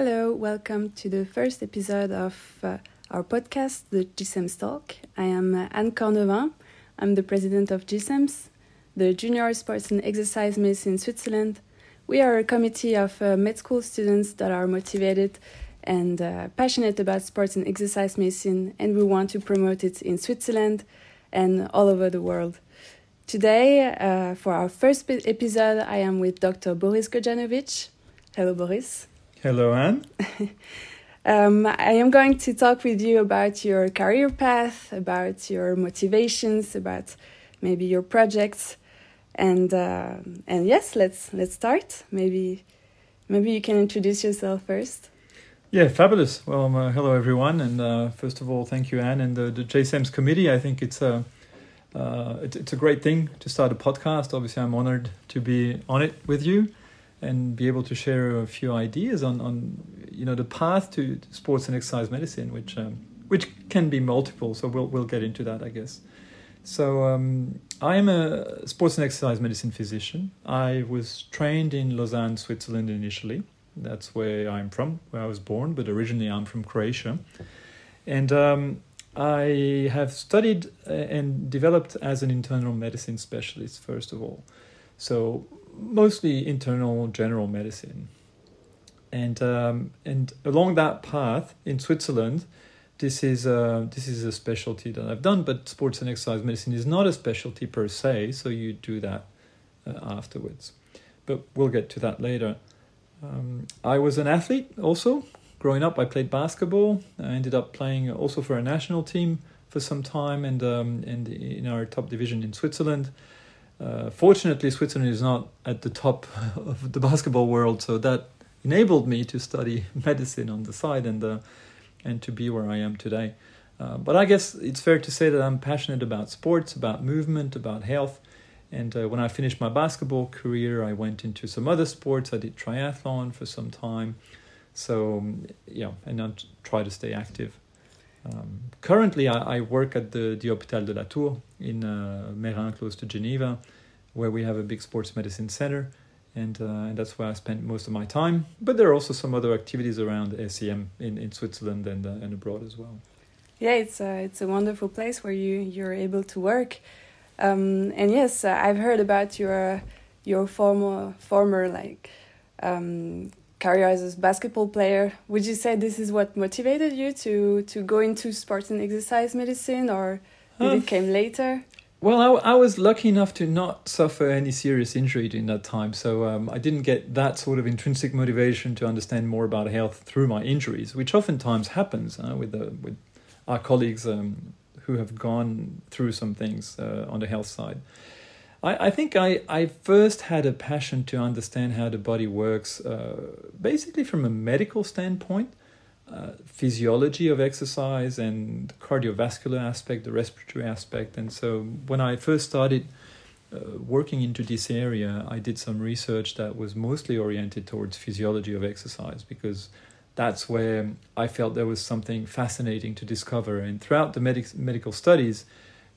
Hello, welcome to the first episode of uh, our podcast, the JSEMS Talk. I am uh, Anne Cornevin. I'm the president of JSEMS, the Junior Sports and Exercise Medicine in Switzerland. We are a committee of uh, med school students that are motivated and uh, passionate about sports and exercise medicine, and we want to promote it in Switzerland and all over the world. Today, uh, for our first episode, I am with Dr. Boris Gojanovic. Hello, Boris. Hello, Anne. um, I am going to talk with you about your career path, about your motivations, about maybe your projects, and uh, and yes, let's let's start. Maybe maybe you can introduce yourself first. Yeah, fabulous. Well, um, uh, hello everyone, and uh, first of all, thank you, Anne, and the, the JSEMS committee. I think it's a uh, it's, it's a great thing to start a podcast. Obviously, I'm honored to be on it with you and be able to share a few ideas on, on you know the path to sports and exercise medicine, which um, which can be multiple. So we'll we'll get into that, I guess. So um, I am a sports and exercise medicine physician. I was trained in Lausanne, Switzerland initially. That's where I'm from, where I was born, but originally I'm from Croatia. And um, I have studied uh, and developed as an internal medicine specialist, first of all. So mostly internal general medicine. And um, and along that path in Switzerland, this is a, this is a specialty that I've done. But sports and exercise medicine is not a specialty per se, so you do that uh, afterwards. But we'll get to that later. Um, I was an athlete also. Growing up, I played basketball. I ended up playing also for a national team for some time, and um, and in our top division in Switzerland. Uh, fortunately, Switzerland is not at the top of the basketball world, so that enabled me to study medicine on the side and uh, and to be where I am today. Uh, but I guess it's fair to say that I'm passionate about sports, about movement, about health. And uh, when I finished my basketball career, I went into some other sports. I did triathlon for some time. So, yeah, and I try to stay active. Um, currently, I, I, work at the, the Hôpital de la Tour in uh, Meyrin, close to Geneva, where we have a big sports medicine center, and, uh, and that's where I spend most of my time. But there are also some other activities around SEM in, in Switzerland and, uh, and abroad as well. Yeah, it's a, it's a wonderful place where you, you're able to work. Um, and yes, uh, I've heard about your your former former like um, career as a basketball player. Would you say this is what motivated you to to go into sports and exercise medicine, or did it came later? Well, I, I, was lucky enough to not suffer any serious injury during that time, so um, I didn't get that sort of intrinsic motivation to understand more about health through my injuries, which oftentimes happens uh, with the, with our colleagues um, who have gone through some things uh, on the health side. I, I think I, I first had a passion to understand how the body works, uh, basically from a medical standpoint, uh, physiology of exercise and cardiovascular aspect, the respiratory aspect. And so when I first started uh, working into this area, I did some research that was mostly oriented towards physiology of exercise because that's where I felt there was something fascinating to discover. And throughout the medic- medical studies,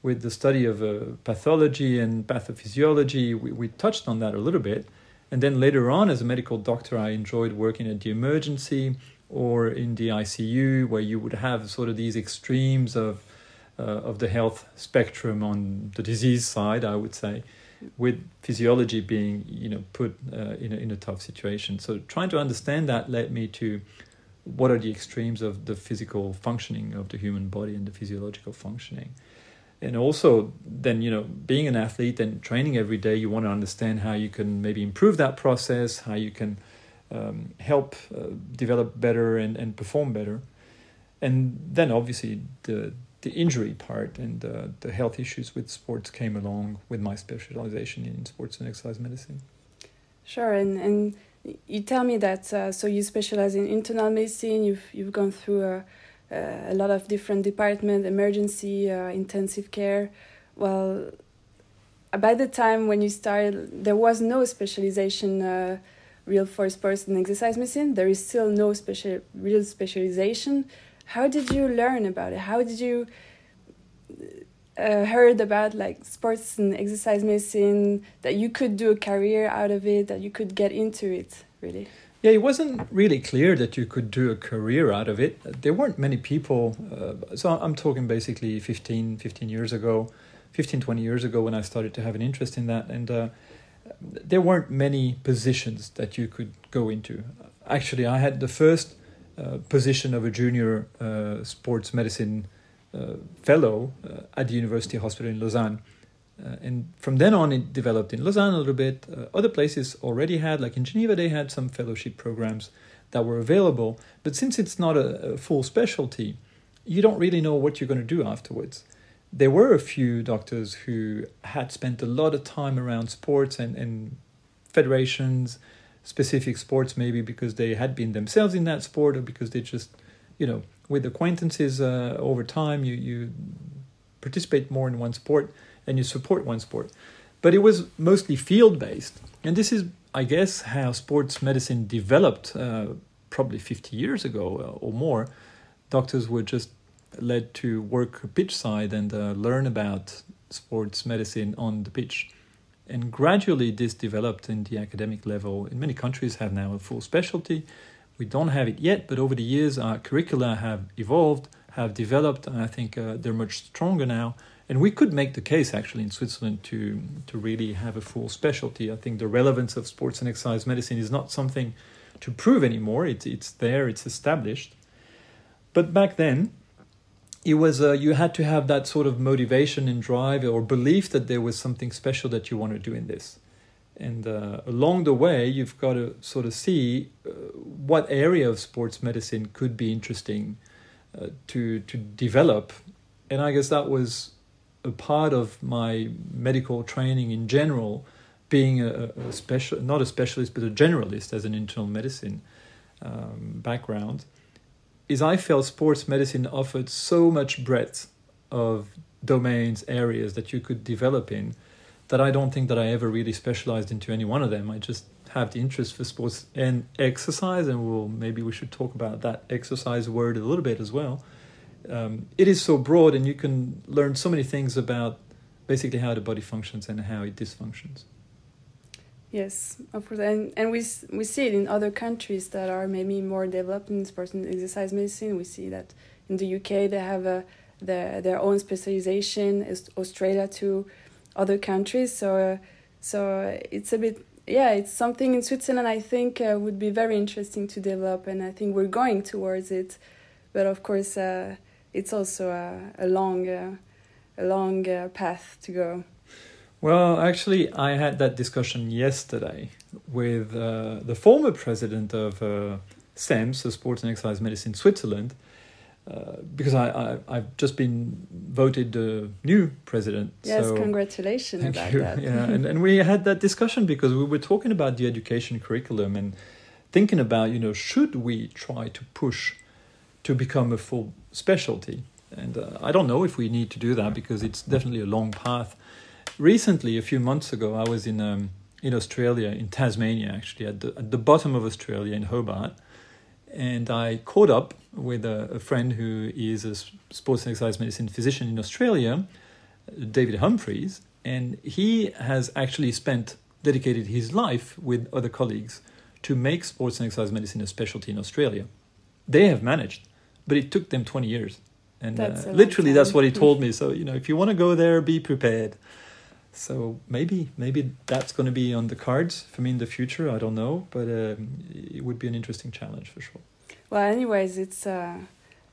with the study of uh, pathology and pathophysiology, we, we touched on that a little bit. And then later on, as a medical doctor, I enjoyed working at the emergency or in the ICU, where you would have sort of these extremes of uh, of the health spectrum on the disease side, I would say, with physiology being you know put uh, in a, in a tough situation. So trying to understand that led me to what are the extremes of the physical functioning of the human body and the physiological functioning and also then you know being an athlete and training every day you want to understand how you can maybe improve that process how you can um, help uh, develop better and, and perform better. And then obviously the the injury part and uh, the health issues with sports came along with my specialization in sports and exercise medicine. Sure and and you tell me that uh, so you specialize in internal medicine you've you've gone through a a lot of different departments, emergency, uh, intensive care. Well, by the time when you started, there was no specialization uh, real for sports and exercise medicine. There is still no special real specialization. How did you learn about it? How did you uh, heard about like sports and exercise medicine that you could do a career out of it that you could get into it really Yeah, it wasn't really clear that you could do a career out of it. There weren't many people. Uh, so I'm talking basically 15, 15 years ago, 15, 20 years ago when I started to have an interest in that. And uh, there weren't many positions that you could go into. Actually, I had the first uh, position of a junior uh, sports medicine uh, fellow uh, at the University Hospital in Lausanne. Uh, and from then on, it developed in Lausanne a little bit. Uh, other places already had, like in Geneva, they had some fellowship programs that were available. But since it's not a, a full specialty, you don't really know what you're going to do afterwards. There were a few doctors who had spent a lot of time around sports and, and federations, specific sports, maybe because they had been themselves in that sport or because they just, you know, with acquaintances uh, over time, you, you participate more in one sport and you support one sport. But it was mostly field based. And this is, I guess, how sports medicine developed uh, probably 50 years ago uh, or more. Doctors were just led to work pitch side and uh, learn about sports medicine on the pitch. And gradually, this developed in the academic level. In many countries, have now a full specialty. We don't have it yet, but over the years, our curricula have evolved, have developed, and I think uh, they're much stronger now. And we could make the case actually in Switzerland to to really have a full specialty. I think the relevance of sports and exercise medicine is not something to prove anymore. It's it's there, it's established. But back then, it was uh, you had to have that sort of motivation and drive or belief that there was something special that you want to do in this. And uh, along the way, you've got to sort of see uh, what area of sports medicine could be interesting uh, to to develop. And I guess that was a part of my medical training in general, being a, a special, not a specialist, but a generalist as an internal medicine um, background, is I felt sports medicine offered so much breadth of domains, areas that you could develop in, that I don't think that I ever really specialized into any one of them. I just have the interest for sports and exercise, and we'll maybe we should talk about that exercise word a little bit as well um, it is so broad and you can learn so many things about basically how the body functions and how it dysfunctions. Yes, of course, and and we we see it in other countries that are maybe more developed in sports and exercise medicine. We see that in the UK they have a their their own specialization. Australia to other countries. So uh, so it's a bit yeah, it's something in Switzerland I think uh, would be very interesting to develop, and I think we're going towards it. But of course. Uh, it's also a, a long uh, a long uh, path to go. Well, actually, I had that discussion yesterday with uh, the former president of uh, SEMS, the Sports and Exercise Medicine Switzerland, uh, because I, I have just been voted the new president. Yes, so congratulations thank about you. that. yeah, and and we had that discussion because we were talking about the education curriculum and thinking about you know should we try to push to become a full specialty. And uh, I don't know if we need to do that because it's definitely a long path. Recently, a few months ago, I was in um, in Australia, in Tasmania, actually, at the, at the bottom of Australia in Hobart, and I caught up with a, a friend who is a sports and exercise medicine physician in Australia, David Humphreys, and he has actually spent dedicated his life with other colleagues to make sports and exercise medicine a specialty in Australia. They have managed but it took them 20 years. And uh, literally that's what he told me. So you know if you want to go there be prepared. So maybe maybe that's going to be on the cards for me in the future. I don't know. But um, it would be an interesting challenge for sure. Well anyways it's uh,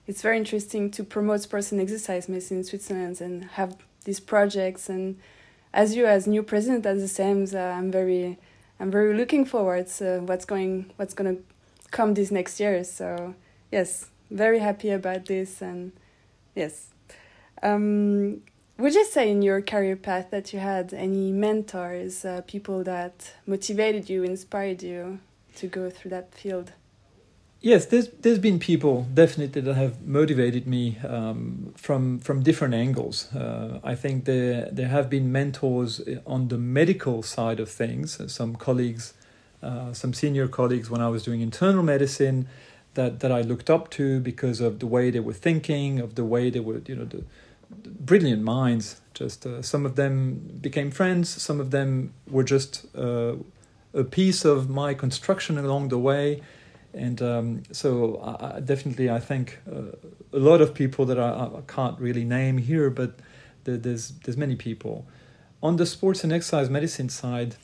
it's very interesting to promote sports and exercise medicine in switzerland and have these projects. And as you as new president at the SEMS, uh, i'm very i'm very looking forward to what's going what's going to come these next years so yes very happy about this and yes. Um, would you say in your career path that you had any mentors uh, people that motivated you inspired you to go through that field? Yes there's there's been people definitely that have motivated me um, from from different angles. Uh, i think there there have been mentors on the medical side of things some colleagues uh, some senior colleagues when i was doing internal medicine that that I looked up to because of the way they were thinking, of the way they were, you know, the, the brilliant minds. Just uh, some of them became friends, some of them were just uh, a piece of my construction along the way. And um, so, I, definitely, I think uh, a lot of people that I, I, can't really name here, but there's there's many people. On the sports and exercise medicine side,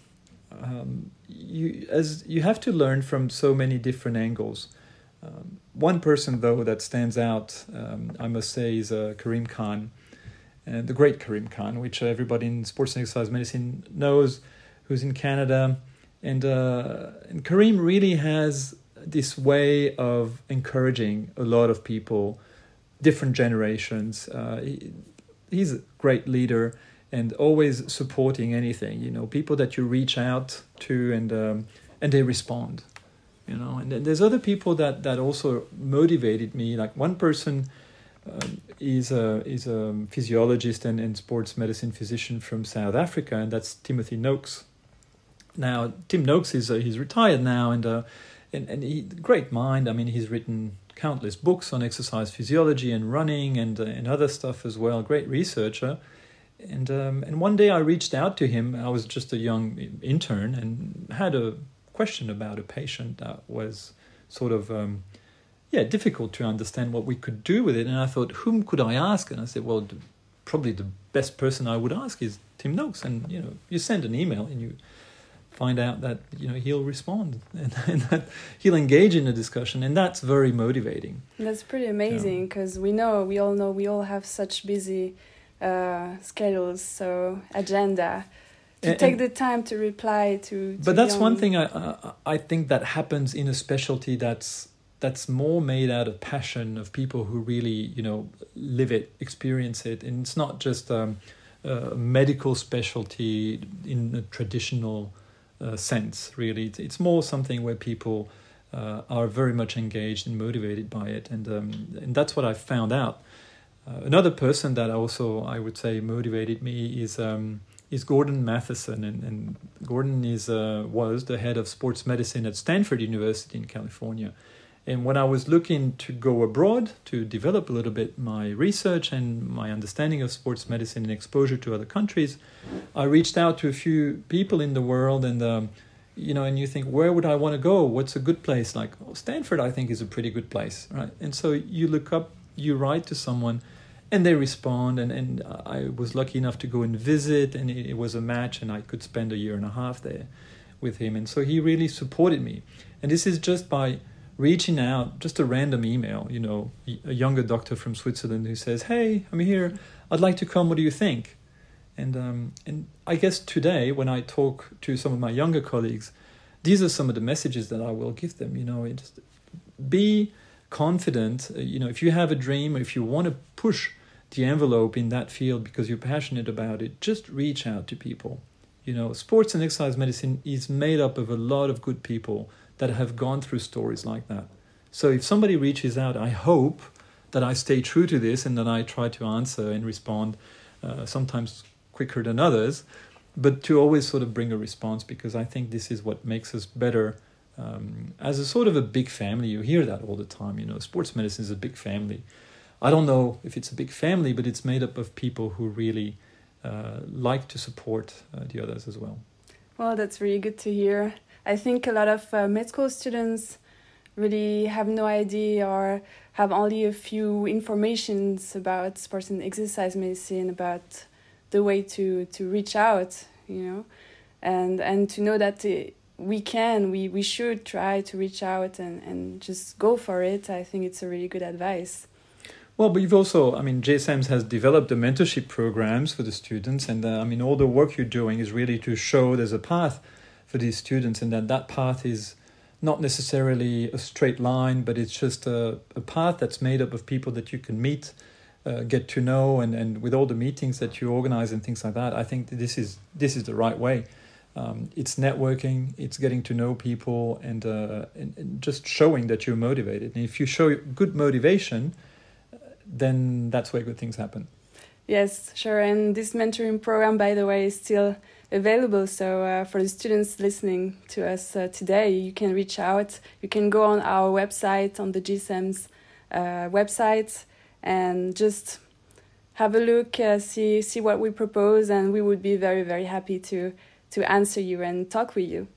um, you as you have to learn from so many different angles. Um, one person though that stands out, um, I must say, is uh, Karim Khan, and the great Karim Khan, which everybody in sports and exercise medicine knows, who's in Canada, and uh, and Karim really has this way of encouraging a lot of people, different generations. Uh, he, he's a great leader and always supporting anything. You know, people that you reach out to and um, and they respond. You know, and there's other people that that also motivated me. Like one person um, is a is a physiologist and, and sports medicine physician from South Africa, and that's Timothy Noakes. Now, Tim Noakes is uh, he's retired now, and uh, and and he great mind. I mean, he's written countless books on exercise physiology and running and uh, and other stuff as well. Great researcher and um, and one day I reached out to him. I was just a young intern and had a question about a patient that was sort of um, yeah difficult to understand what we could do with it. And I thought, whom could I ask? And I said, well, probably the best person I would ask is Tim Noakes. And you know, you send an email and you find out that you know he'll respond and, and that he'll engage in a discussion and that's very motivating that's pretty amazing because we know we all know we all have such busy uh, schedules, so agenda. To and, take the time to reply to. to but that's young... one thing I, I I think that happens in a specialty that's that's more made out of passion of people who really you know live it, experience it, and it's not just um, a medical specialty in a traditional uh, sense. Really, it's, it's more something where people. Uh, are very much engaged and motivated by it, and um, and that's what I found out uh, another person that also I would say motivated me is um, is Gordon Matheson, and, and Gordon is uh, was the head of sports medicine at Stanford University in California. And when I was looking to go abroad to develop a little bit my research and my understanding of sports medicine and exposure to other countries, I reached out to a few people in the world and. Um, you know, and you think, where would I want to go? What's a good place? Like oh, Stanford, I think is a pretty good place, right? And so you look up, you write to someone, and they respond and, and i was lucky enough to go and visit and it, it, was a match and i could spend a year and a half there with him. And so he really supported me. And this is just by reaching out just a random email you know a younger doctor from switzerland who says hey i'm here. I'd like to come. What do you think? And um, and i guess today when i talk to some of my younger colleagues these are some of the messages that i will give them you know just be confident you know if you have a dream if you want to push the envelope in that field because you're passionate about it, just reach out to people. You know, sports and exercise medicine is made up of a lot of good people that have gone through stories like that. So if somebody reaches out, I hope that I stay true to this and that I try to answer and respond, uh, sometimes quicker than others, but to always sort of bring a response because I think this is what makes us better um, as a sort of a big family. You hear that all the time. You know, sports medicine is a big family. I don't know if it's a big family, but it's made up of people who really uh, like to support uh, the others as well. Well, that's really good to hear. I think a lot of uh, med school students really have no idea or have only a few informations about sports and exercise medicine, about the way to, to reach out, you know, and and to know that uh, we can, we, we should try to reach out and, and just go for it. I think it's a really good advice. Well, but you've also, I mean, JSEMS has developed the mentorship programs for the students, and uh, I mean, all the work you're doing is really to show there's a path for these students, and that that path is not necessarily a straight line, but it's just a, a path that's made up of people that you can meet, uh, get to know, and, and with all the meetings that you organize and things like that, I think this is this is the right way. Um, it's networking, it's getting to know people, and, uh, and, and just showing that you're motivated. And if you show good motivation, then that's where good things happen. Yes, sure. And this mentoring program, by the way, is still available. So uh, for the students listening to us uh, today, you can reach out. You can go on our website, on the JSEMS uh, website, and just have a look, uh, see see what we propose, and we would be very very happy to to answer you and talk with you.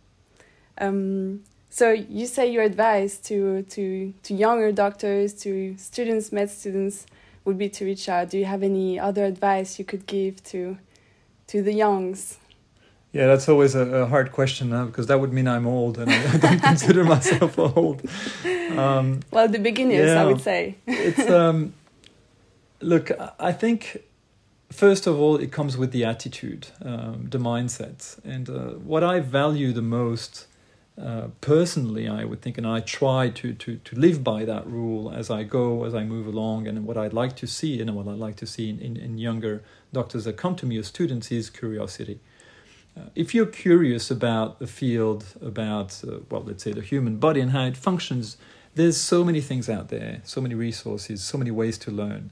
Um, so you say your advice to to to younger doctors, to students, med students, would be to reach out. Do you have any other advice you could give to to the youngs? Yeah, that's always a, a hard question now because that would mean I'm old, and I don't consider myself old. Um, well, the beginners, yeah, I would say. it's um, look, I think first of all, it comes with the attitude, um, the mindset, and uh, what I value the most. Uh, personally, I would think, and I try to, to, to live by that rule as I go, as I move along, and what I'd like to see, and what I'd like to see in, in, in younger doctors that come to me as students is curiosity. Uh, if you're curious about the field, about, uh, well, let's say the human body and how it functions, there's so many things out there, so many resources, so many ways to learn.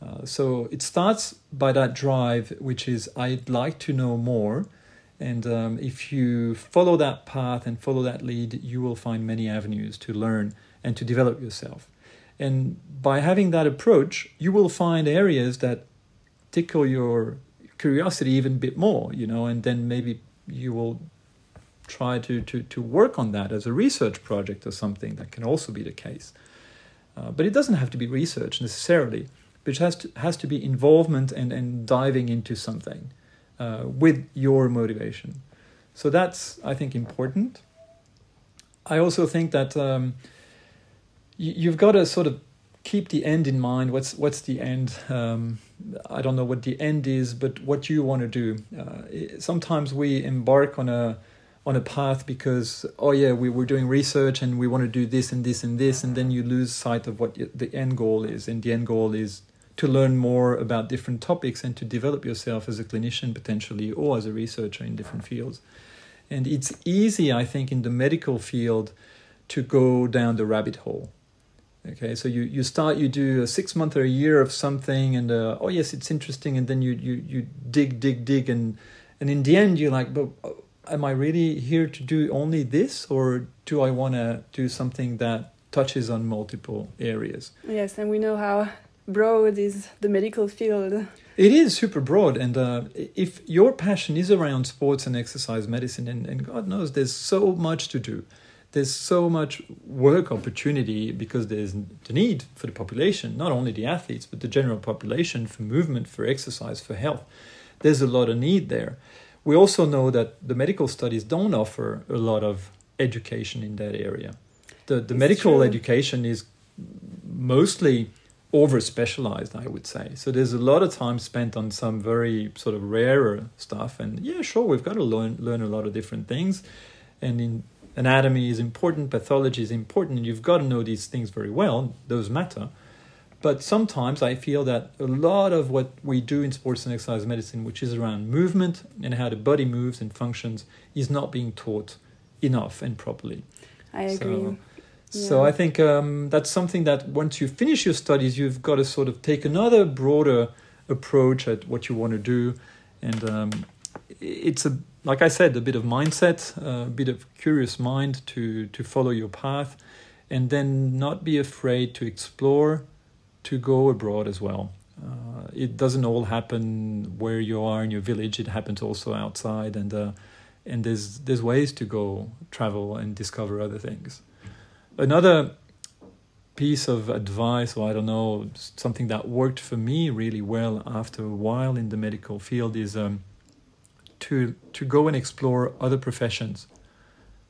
Uh, so it starts by that drive, which is I'd like to know more. And um, if you follow that path and follow that lead, you will find many avenues to learn and to develop yourself. And by having that approach, you will find areas that tickle your curiosity even a bit more, you know, and then maybe you will try to, to, to work on that as a research project or something. That can also be the case. Uh, but it doesn't have to be research necessarily which has to, has to be involvement and, and diving into something uh, with your motivation. So that's, I think, important. I also think that um, you, you've got to sort of keep the end in mind. What's what's the end? Um, I don't know what the end is, but what you want to do. Uh, sometimes we embark on a on a path because oh yeah we were doing research and we want to do this and this and this and then you lose sight of what the end goal is and the end goal is to learn more about different topics and to develop yourself as a clinician potentially or as a researcher in different fields. And it's easy, I think, in the medical field to go down the rabbit hole. Okay, so you, you start, you do a six month or a year of something, and uh, oh yes, it's interesting, and then you, you, you dig, dig, dig, and and in the end, you're like, but uh, am I really here to do only this, or do I want to do something that touches on multiple areas? Yes, and we know how broad is the medical field. It is super broad, and uh, if your passion is around sports and exercise medicine, and, and God knows there's so much to do, there's so much work opportunity because there's the need for the population, not only the athletes, but the general population for movement, for exercise, for health. There's a lot of need there. We also know that the medical studies don't offer a lot of education in that area. The, the medical true. education is mostly over specialized, I would say. So there's a lot of time spent on some very sort of rarer stuff. And yeah, sure, we've got to learn learn a lot of different things. And in anatomy is important, pathology is important, and you've got to know these things very well. Those matter. But sometimes I feel that a lot of what we do in sports and exercise medicine, which is around movement and how the body moves and functions, is not being taught enough and properly. I agree. So, so I think um, that's something that once you finish your studies, you've got to sort of take another broader approach at what you want to do, and um, it's a like I said, a bit of mindset, a bit of curious mind to to follow your path, and then not be afraid to explore, to go abroad as well. Uh, it doesn't all happen where you are in your village. It happens also outside, and uh, and there's there's ways to go travel and discover other things. Another piece of advice, or I don't know, something that worked for me really well after a while in the medical field is um, to to go and explore other professions.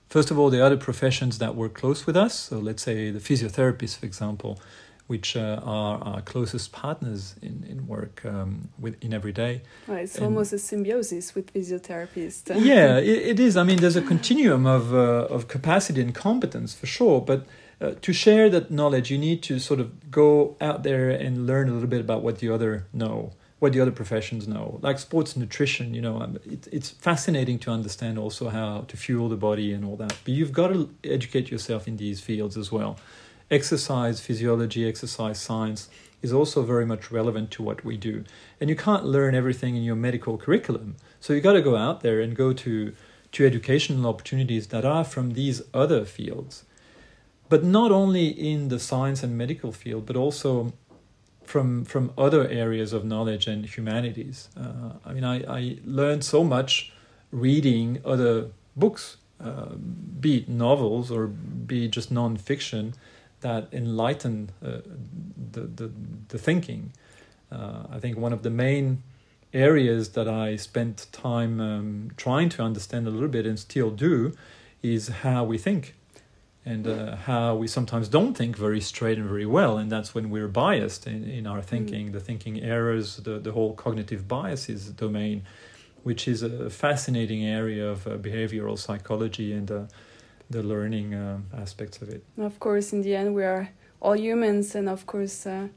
First of all, the other professions that were close with us. So let's say the physiotherapists, for example, which uh, are our closest partners in, in work um, with in every day. Well, it's and almost a symbiosis with physiotherapists. yeah, it, it is. I mean, there's a continuum of uh, of capacity and competence for sure, but. Uh, to share that knowledge, you need to sort of go out there and learn a little bit about what the other know, what the other professions know. Like sports nutrition, you know, um, it, it's fascinating to understand also how to fuel the body and all that. But you've got to educate yourself in these fields as well exercise physiology, exercise science is also very much relevant to what we do. And you can't learn everything in your medical curriculum. So you got to go out there and go to, to educational opportunities that are from these other fields. But not only in the science and medical field, but also from from other areas of knowledge and humanities. Uh, I mean, I, I learned so much reading other books uh, be it novels or be it just non-fiction, that enlighten uh, the, the, the thinking. Uh, I think one of the main areas that I spent time um, trying to understand a little bit and still do is how we think and uh, how we sometimes don't think very straight and very well and that's when we're biased in, in our thinking mm. the thinking errors the, the whole cognitive biases domain which is a fascinating area of uh, behavioral psychology and uh, the learning uh, aspects of it. Of course in the end we are all humans and of course uh,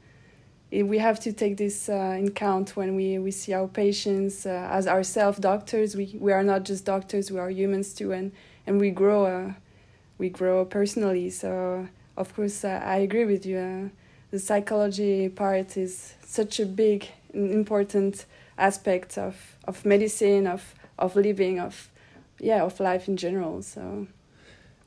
we have to take this uh, in count when we, we see our patients uh, as ourselves doctors. We, we are not just doctors we are humans too and, and we grow uh, we grow personally. So of course uh, I agree with you the psychology part is such a big important aspect of, of medicine of, of living of yeah of life in general. So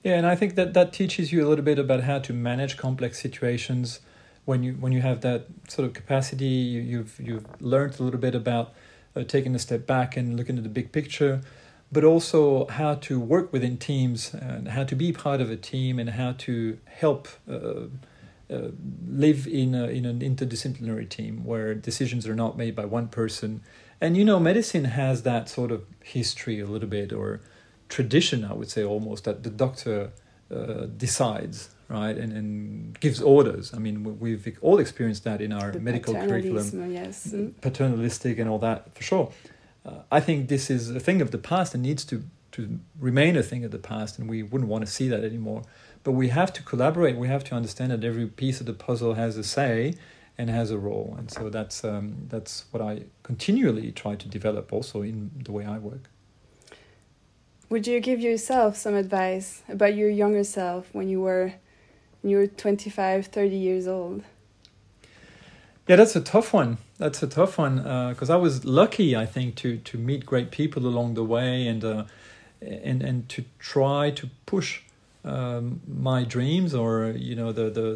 yeah and I think that that teaches you a little bit about how to manage complex situations when you when you have that sort of capacity, you, you've you've learned a little bit about uh, taking a step back and looking at the big picture, but also how to work within teams and how to be part of a team and how to help. Uh, uh, live in a, in an interdisciplinary team where decisions are not made by one person, and you know, medicine has that sort of history a little bit or tradition, I would say almost that the doctor uh, decides right and, and gives orders. I mean we've all experienced that in our the medical curriculum. yes. Mm, paternalistic and all that for sure. Uh, i think this is a thing of the past and needs to to remain a thing of the past and we wouldn't want to see that anymore. But we have to collaborate. We have to understand that every piece of the puzzle has a say and has a role. And so that's um, that's what i continually try to develop also in the way i work would you give yourself some advice about your younger self when you were you're 25 30 years old? Yeah that's a tough one. That's a tough one because uh, i was lucky i think to to meet great people along the way and uh, and and to try to push um, my dreams or you know the the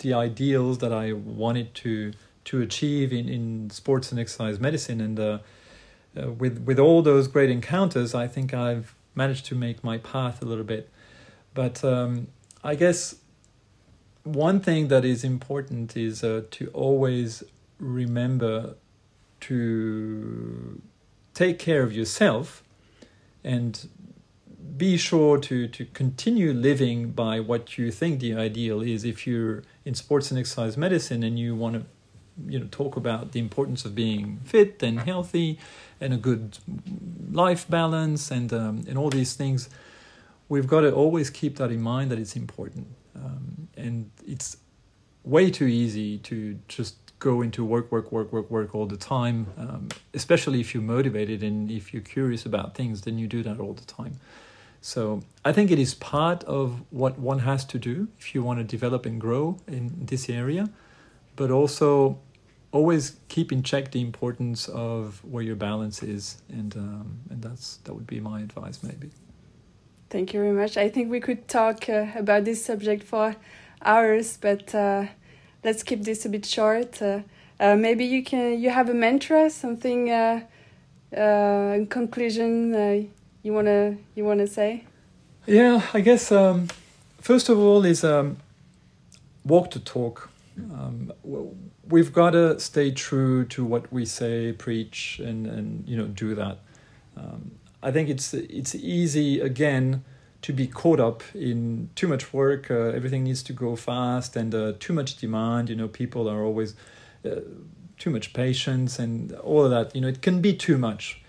the ideals that i wanted to to achieve in in sports and exercise medicine. And uh, uh with with all those great encounters i think i've managed to make my path a little bit. But um, i guess one thing that is important is uh, to always remember to take care of yourself and be sure to, to continue living by what you think the ideal is. If you're in sports and exercise medicine and you want to you know talk about the importance of being fit and healthy and a good life balance and um, and all these things we've got to always keep that in mind that it's important um, and it's way too easy to just go into work, work, work, work, work all the time. Um, especially if you're motivated and if you're curious about things, then you do that all the time. So I think it is part of what one has to do if you want to develop and grow in this area, but also always keep in check the importance of where your balance is, and um, and that's that would be my advice maybe. Thank you very much. I think we could talk uh, about this subject for hours, but uh, let's keep this a bit short. Uh, uh maybe you can you have a mantra, something uh, uh, in conclusion you wanna you wanna say. Yeah, I guess um, first of all is um, walk the talk. Um, we've got to stay true to what we say, preach, and and you know do that. Um, I think it's it's easy again to be caught up in too much work. Uh, everything needs to go fast and uh, too much demand. You know, people are always uh, too much patience and all of that. You know, it can be too much.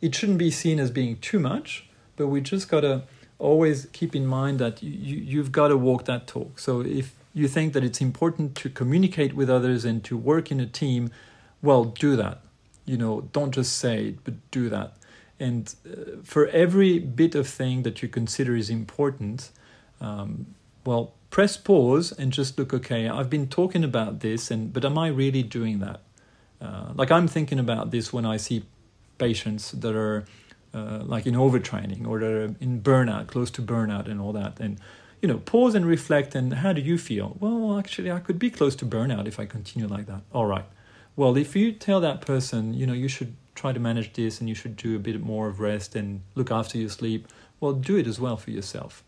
It shouldn't be seen as being too much, but we just gotta always keep in mind that you, you've got to walk that talk. So if you think that it's important to communicate with others and to work in a team, well, do that. You know, don't just say it, but do that and uh, for every bit of thing that you consider is important, um, well, press pause and just look. Okay, I've been talking about this, and but am I really doing that? Uh, like I'm thinking about this when I see patients that are uh, like in overtraining or in burnout, close to burnout, and all that, and you know, pause and reflect. And how do you feel? Well, actually, I could be close to burnout if I continue like that. All right. Well, if you tell that person, you know, you should try to manage this and you should do a bit more of rest and look after your sleep well, do it as well for yourself.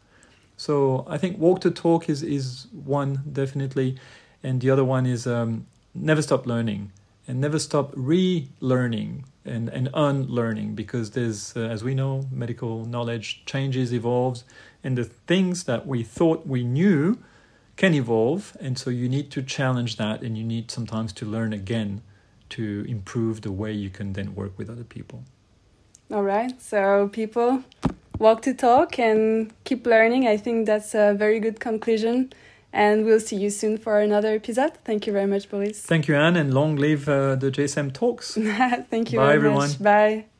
So I think walk to talk is is one definitely, and the other one is um, never stop learning and never stop relearning and, and unlearning because there's, uh, as we know, medical knowledge changes, evolves, and the things that we thought we knew can evolve. And so you need to challenge that and you need sometimes to learn again to improve the way you can then work with other people. All right. So, people, walk to talk and keep learning. I think that's a very good conclusion. And we'll see you soon for another episode. Thank you very much, Boris. Thank you, Anne, and long live uh, the JSM Talks. Thank you Bye, very everyone. much. Bye.